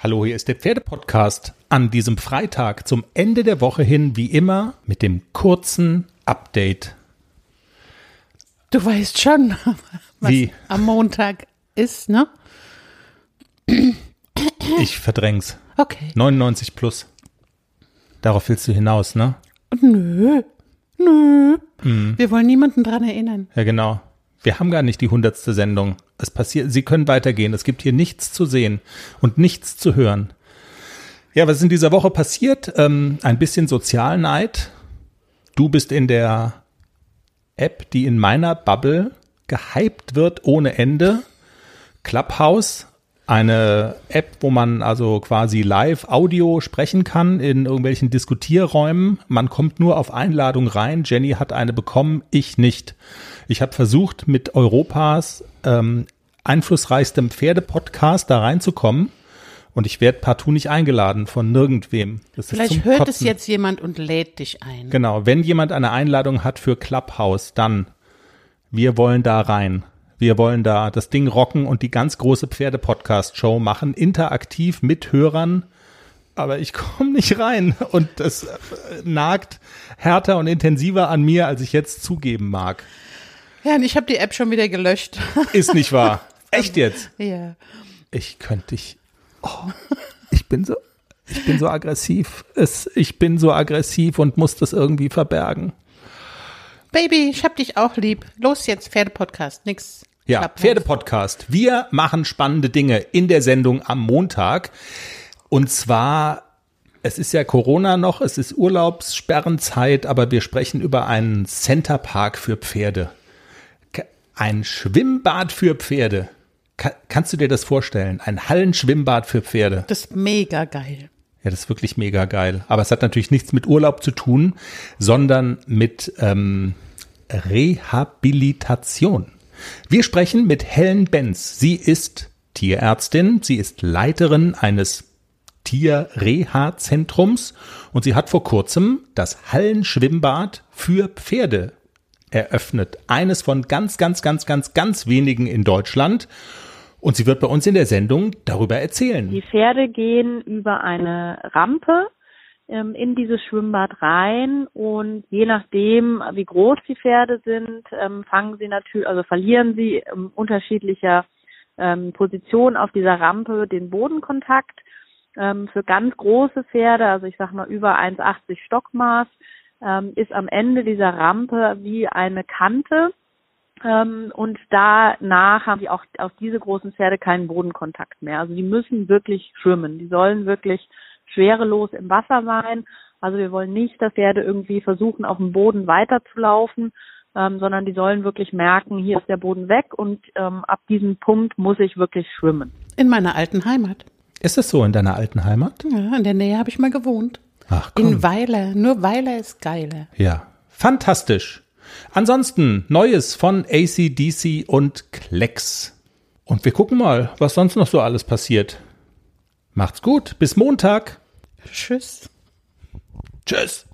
Hallo, hier ist der Pferdepodcast an diesem Freitag zum Ende der Woche hin, wie immer, mit dem kurzen Update. Du weißt schon, was Wie? am Montag ist, ne? Ich verdräng's. Okay. 99 plus. Darauf willst du hinaus, ne? Nö, nö. Mhm. Wir wollen niemanden dran erinnern. Ja, genau. Wir haben gar nicht die hundertste Sendung. Es passiert, Sie können weitergehen. Es gibt hier nichts zu sehen und nichts zu hören. Ja, was ist in dieser Woche passiert? Ähm, ein bisschen Sozialneid. Du bist in der App, die in meiner Bubble gehypt wird ohne Ende. Clubhouse, eine App, wo man also quasi live Audio sprechen kann in irgendwelchen Diskutierräumen. Man kommt nur auf Einladung rein. Jenny hat eine bekommen, ich nicht. Ich habe versucht, mit Europas ähm, einflussreichstem Pferdepodcast da reinzukommen. Und ich werde partout nicht eingeladen von nirgendwem. Das Vielleicht hört es Kotzen. jetzt jemand und lädt dich ein. Genau, wenn jemand eine Einladung hat für Clubhouse, dann wir wollen da rein. Wir wollen da das Ding rocken und die ganz große Pferde-Podcast-Show machen, interaktiv mit Hörern. Aber ich komme nicht rein und das äh, nagt härter und intensiver an mir, als ich jetzt zugeben mag. Ja, und ich habe die App schon wieder gelöscht. Ist nicht wahr. Echt jetzt? ja. Ich könnte dich. Oh, ich bin so. Ich bin so aggressiv. Es, ich bin so aggressiv und muss das irgendwie verbergen. Baby, ich hab dich auch lieb. Los jetzt, Pferdepodcast. Nix. Ja. Pferdepodcast. Wir machen spannende Dinge in der Sendung am Montag. Und zwar, es ist ja Corona noch, es ist Urlaubssperrenzeit, aber wir sprechen über einen Centerpark für Pferde. Ein Schwimmbad für Pferde. Ka kannst du dir das vorstellen? Ein Hallenschwimmbad für Pferde. Das ist mega geil. Ja, das ist wirklich mega geil. Aber es hat natürlich nichts mit Urlaub zu tun, sondern mit ähm, Rehabilitation. Wir sprechen mit Helen Benz. Sie ist Tierärztin, sie ist Leiterin eines Tierreha-Zentrums und sie hat vor kurzem das Hallenschwimmbad für Pferde eröffnet. Eines von ganz, ganz, ganz, ganz, ganz wenigen in Deutschland. Und sie wird bei uns in der Sendung darüber erzählen. Die Pferde gehen über eine Rampe ähm, in dieses Schwimmbad rein und je nachdem, wie groß die Pferde sind, ähm, fangen sie natürlich, also verlieren sie in unterschiedlicher ähm, Position auf dieser Rampe den Bodenkontakt. Ähm, für ganz große Pferde, also ich sag mal über 1,80 Stockmaß, ähm, ist am Ende dieser Rampe wie eine Kante ähm, und danach haben die auch auf diese großen Pferde keinen Bodenkontakt mehr. Also die müssen wirklich schwimmen. Die sollen wirklich schwerelos im Wasser sein. Also wir wollen nicht, dass Pferde irgendwie versuchen, auf dem Boden weiterzulaufen, ähm, sondern die sollen wirklich merken, hier ist der Boden weg und ähm, ab diesem Punkt muss ich wirklich schwimmen. In meiner alten Heimat. Ist es so in deiner alten Heimat? Ja, in der Nähe habe ich mal gewohnt. Ach In Weiler. Nur Weiler ist geiler. Ja, fantastisch. Ansonsten Neues von ACDC und Klecks. Und wir gucken mal, was sonst noch so alles passiert. Macht's gut, bis Montag. Tschüss. Tschüss.